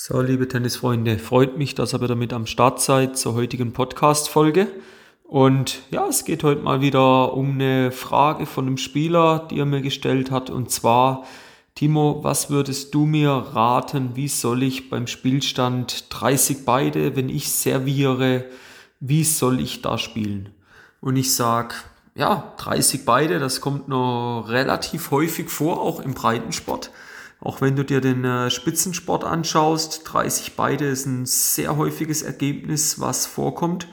So, liebe Tennisfreunde, freut mich, dass ihr wieder mit am Start seid zur heutigen Podcast-Folge. Und ja, es geht heute mal wieder um eine Frage von einem Spieler, die er mir gestellt hat. Und zwar, Timo, was würdest du mir raten? Wie soll ich beim Spielstand 30 beide, wenn ich serviere, wie soll ich da spielen? Und ich sag, ja, 30 beide, das kommt noch relativ häufig vor, auch im Breitensport. Auch wenn du dir den äh, Spitzensport anschaust, 30 beide ist ein sehr häufiges Ergebnis, was vorkommt.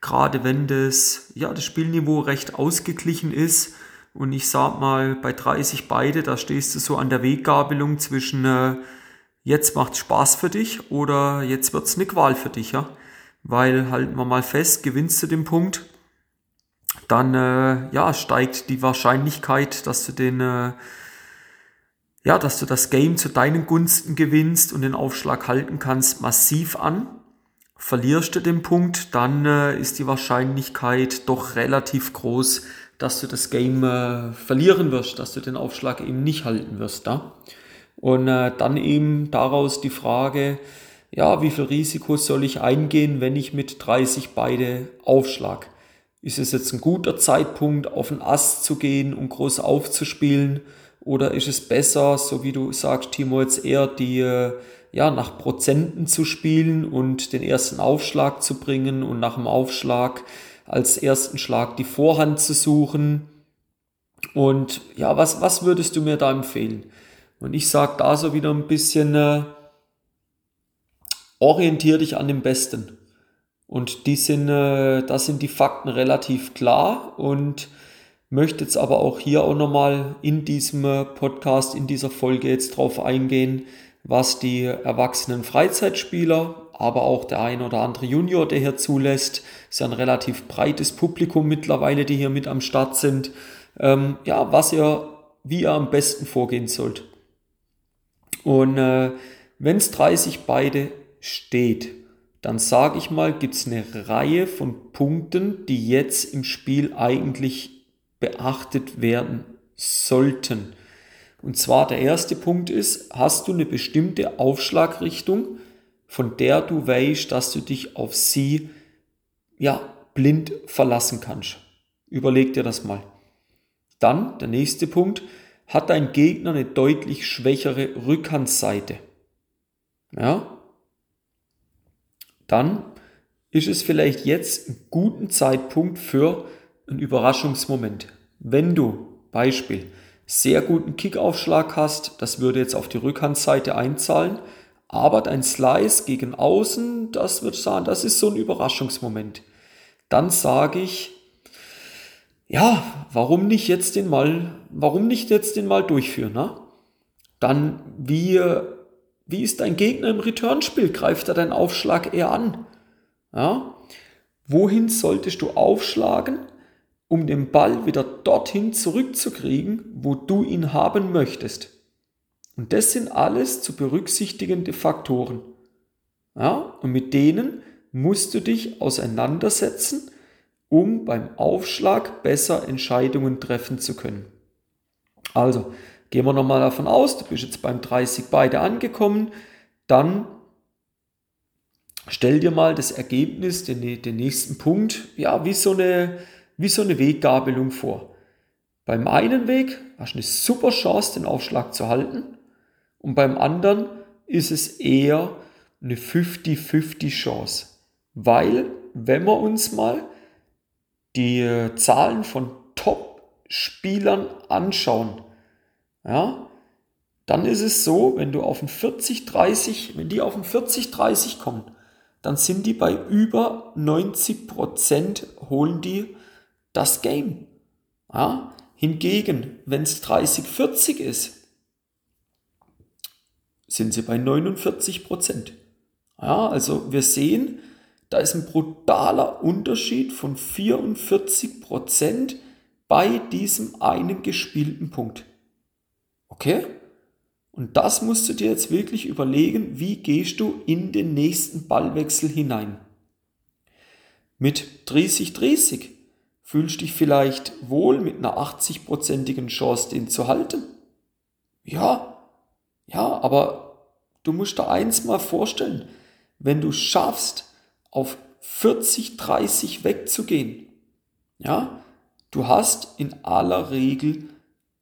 Gerade wenn das, ja, das Spielniveau recht ausgeglichen ist. Und ich sag mal, bei 30 beide, da stehst du so an der Weggabelung zwischen äh, jetzt macht Spaß für dich oder jetzt wird's eine Qual für dich, ja. Weil halten wir mal fest, gewinnst du den Punkt, dann äh, ja, steigt die Wahrscheinlichkeit, dass du den äh, ja, dass du das Game zu deinen Gunsten gewinnst und den Aufschlag halten kannst, massiv an. Verlierst du den Punkt, dann äh, ist die Wahrscheinlichkeit doch relativ groß, dass du das Game äh, verlieren wirst, dass du den Aufschlag eben nicht halten wirst. Da. Und äh, dann eben daraus die Frage, ja, wie viel Risiko soll ich eingehen, wenn ich mit 30 beide aufschlag? Ist es jetzt ein guter Zeitpunkt, auf den Ast zu gehen und groß aufzuspielen? Oder ist es besser, so wie du sagst, Timo, jetzt eher die, äh, ja, nach Prozenten zu spielen und den ersten Aufschlag zu bringen und nach dem Aufschlag als ersten Schlag die Vorhand zu suchen? Und ja, was, was würdest du mir da empfehlen? Und ich sage da so wieder ein bisschen, äh, orientier dich an dem Besten. Und die sind, äh, da sind die Fakten relativ klar und möchte jetzt aber auch hier auch nochmal in diesem äh, Podcast, in dieser Folge jetzt drauf eingehen, was die erwachsenen Freizeitspieler, aber auch der ein oder andere Junior, der hier zulässt, ist ja ein relativ breites Publikum mittlerweile, die hier mit am Start sind, ähm, ja, was ihr, wie ihr am besten vorgehen sollt. Und äh, wenn es 30 beide steht, dann sage ich mal, gibt es eine Reihe von Punkten, die jetzt im Spiel eigentlich beachtet werden sollten. Und zwar der erste Punkt ist, hast du eine bestimmte Aufschlagrichtung, von der du weißt, dass du dich auf sie ja blind verlassen kannst. Überleg dir das mal. Dann der nächste Punkt, hat dein Gegner eine deutlich schwächere Rückhandseite. Ja? Dann ist es vielleicht jetzt ein guter Zeitpunkt für ein Überraschungsmoment. Wenn du, Beispiel, sehr guten Kickaufschlag hast, das würde jetzt auf die Rückhandseite einzahlen, aber dein Slice gegen außen, das wird sagen, das ist so ein Überraschungsmoment. Dann sage ich, ja, warum nicht jetzt den mal, warum nicht jetzt den mal durchführen, ne? Dann, wie, wie ist dein Gegner im Returnspiel? Greift er deinen Aufschlag eher an? Ja? Wohin solltest du aufschlagen? Um den Ball wieder dorthin zurückzukriegen, wo du ihn haben möchtest. Und das sind alles zu berücksichtigende Faktoren. Ja, und mit denen musst du dich auseinandersetzen, um beim Aufschlag besser Entscheidungen treffen zu können. Also, gehen wir nochmal davon aus, du bist jetzt beim 30 beide angekommen, dann stell dir mal das Ergebnis, den, den nächsten Punkt, ja, wie so eine, wie so eine Weggabelung vor. Beim einen Weg hast du eine super Chance, den Aufschlag zu halten und beim anderen ist es eher eine 50-50 Chance. Weil, wenn wir uns mal die äh, Zahlen von Top-Spielern anschauen, ja, dann ist es so, wenn du auf ein 40-30, wenn die auf ein 40-30 kommen, dann sind die bei über 90 Prozent, holen die das Game. Ja? Hingegen, wenn es 30-40 ist, sind sie bei 49 Prozent. Ja, also wir sehen, da ist ein brutaler Unterschied von 44 Prozent bei diesem einen gespielten Punkt. Okay? Und das musst du dir jetzt wirklich überlegen, wie gehst du in den nächsten Ballwechsel hinein. Mit 30-30 Fühlst dich vielleicht wohl mit einer 80-prozentigen Chance, den zu halten? Ja, ja, aber du musst dir eins mal vorstellen, wenn du schaffst, auf 40, 30 wegzugehen, ja, du hast in aller Regel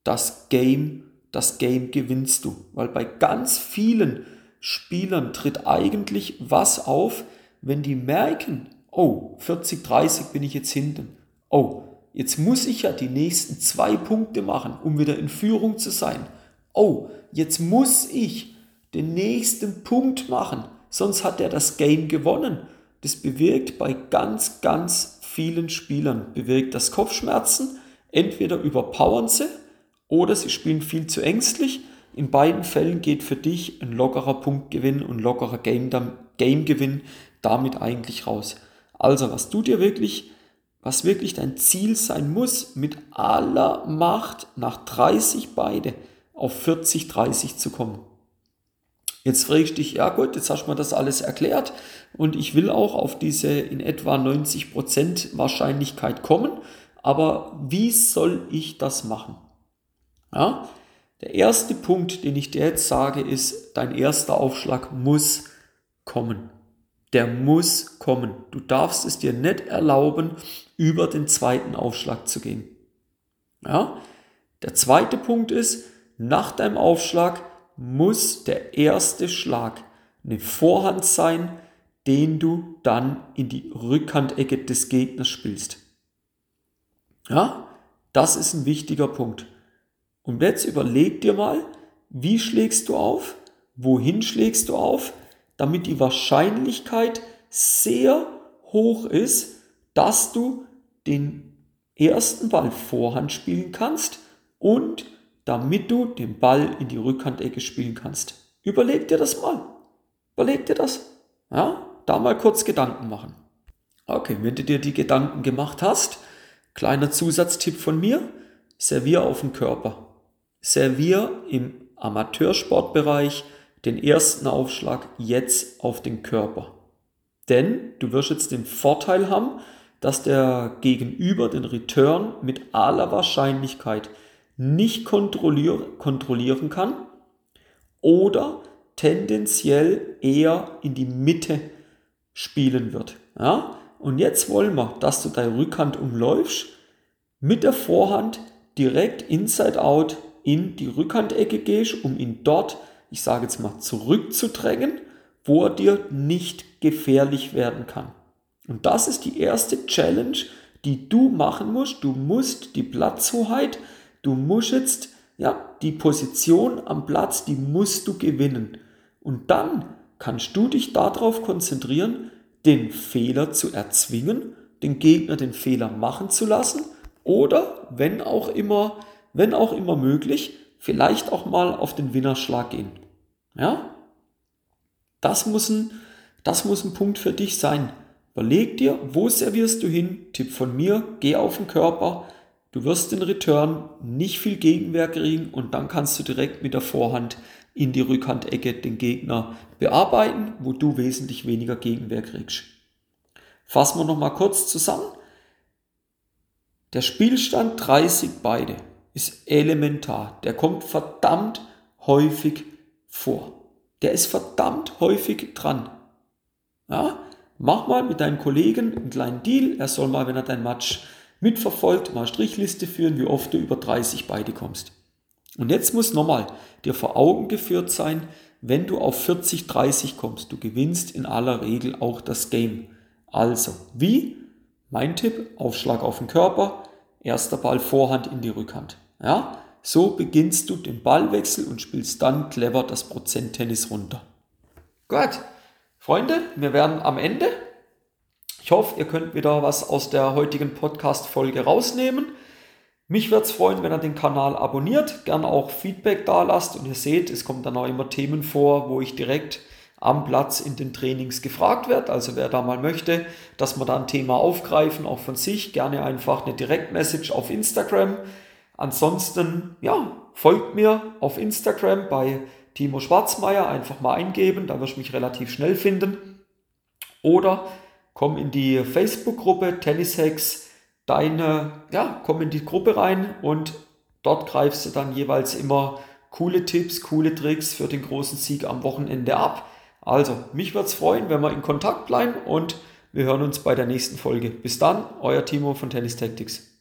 das Game, das Game gewinnst du, weil bei ganz vielen Spielern tritt eigentlich was auf, wenn die merken, oh, 40, 30 bin ich jetzt hinten. Oh, jetzt muss ich ja die nächsten zwei Punkte machen, um wieder in Führung zu sein. Oh, jetzt muss ich den nächsten Punkt machen, sonst hat er das Game gewonnen. Das bewirkt bei ganz, ganz vielen Spielern, bewirkt das Kopfschmerzen. Entweder überpowern sie oder sie spielen viel zu ängstlich. In beiden Fällen geht für dich ein lockerer Punktgewinn und lockerer Game-Gewinn damit eigentlich raus. Also, was du dir wirklich, was wirklich dein Ziel sein muss, mit aller Macht nach 30 beide auf 40, 30 zu kommen. Jetzt fragst du dich, ja gut, jetzt hast du mir das alles erklärt und ich will auch auf diese in etwa 90% Wahrscheinlichkeit kommen, aber wie soll ich das machen? Ja, der erste Punkt, den ich dir jetzt sage, ist, dein erster Aufschlag muss kommen. Der muss kommen. Du darfst es dir nicht erlauben, über den zweiten Aufschlag zu gehen. Ja? Der zweite Punkt ist, nach deinem Aufschlag muss der erste Schlag eine Vorhand sein, den du dann in die Rückhandecke des Gegners spielst. Ja, das ist ein wichtiger Punkt. Und jetzt überleg dir mal, wie schlägst du auf, wohin schlägst du auf, damit die Wahrscheinlichkeit sehr hoch ist, dass du den ersten Ball Vorhand spielen kannst und damit du den Ball in die Rückhandecke spielen kannst. Überleg dir das mal. Überleg dir das. Ja, da mal kurz Gedanken machen. Okay, wenn du dir die Gedanken gemacht hast, kleiner Zusatztipp von mir, servier auf den Körper. Servier im Amateursportbereich den ersten Aufschlag jetzt auf den Körper. Denn du wirst jetzt den Vorteil haben, dass der Gegenüber den Return mit aller Wahrscheinlichkeit nicht kontrollier kontrollieren kann oder tendenziell eher in die Mitte spielen wird. Ja? Und jetzt wollen wir, dass du deine Rückhand umläufst, mit der Vorhand direkt inside out in die Rückhandecke gehst, um ihn dort, ich sage jetzt mal, zurückzudrängen, wo er dir nicht gefährlich werden kann. Und das ist die erste Challenge, die du machen musst. Du musst die Platzhoheit Du musst jetzt, ja, die Position am Platz, die musst du gewinnen. Und dann kannst du dich darauf konzentrieren, den Fehler zu erzwingen, den Gegner den Fehler machen zu lassen oder, wenn auch immer, wenn auch immer möglich, vielleicht auch mal auf den Winnerschlag gehen. Ja? Das muss ein, das muss ein Punkt für dich sein. Überleg dir, wo servierst du hin? Tipp von mir, geh auf den Körper, Du wirst den Return nicht viel Gegenwehr kriegen und dann kannst du direkt mit der Vorhand in die Rückhandecke den Gegner bearbeiten, wo du wesentlich weniger Gegenwehr kriegst. Fassen wir nochmal kurz zusammen. Der Spielstand 30 beide ist elementar. Der kommt verdammt häufig vor. Der ist verdammt häufig dran. Ja? Mach mal mit deinem Kollegen einen kleinen Deal. Er soll mal, wenn er dein Match mitverfolgt, mal Strichliste führen, wie oft du über 30 beide kommst. Und jetzt muss nochmal dir vor Augen geführt sein, wenn du auf 40, 30 kommst, du gewinnst in aller Regel auch das Game. Also, wie? Mein Tipp, Aufschlag auf den Körper, erster Ball Vorhand in die Rückhand. Ja, so beginnst du den Ballwechsel und spielst dann clever das Prozent-Tennis runter. Gut, Freunde, wir werden am Ende ich hoffe, ihr könnt wieder was aus der heutigen Podcast-Folge rausnehmen. Mich würde es freuen, wenn ihr den Kanal abonniert, gerne auch Feedback da lasst und ihr seht, es kommen dann auch immer Themen vor, wo ich direkt am Platz in den Trainings gefragt werde. Also wer da mal möchte, dass wir da ein Thema aufgreifen, auch von sich, gerne einfach eine Direktmessage auf Instagram. Ansonsten, ja, folgt mir auf Instagram bei Timo Schwarzmeier, einfach mal eingeben, da wirst du mich relativ schnell finden. Oder komm in die Facebook-Gruppe Tennis Hacks, deine, ja, komm in die Gruppe rein und dort greifst du dann jeweils immer coole Tipps, coole Tricks für den großen Sieg am Wochenende ab. Also, mich würde es freuen, wenn wir in Kontakt bleiben und wir hören uns bei der nächsten Folge. Bis dann, euer Timo von Tennis Tactics.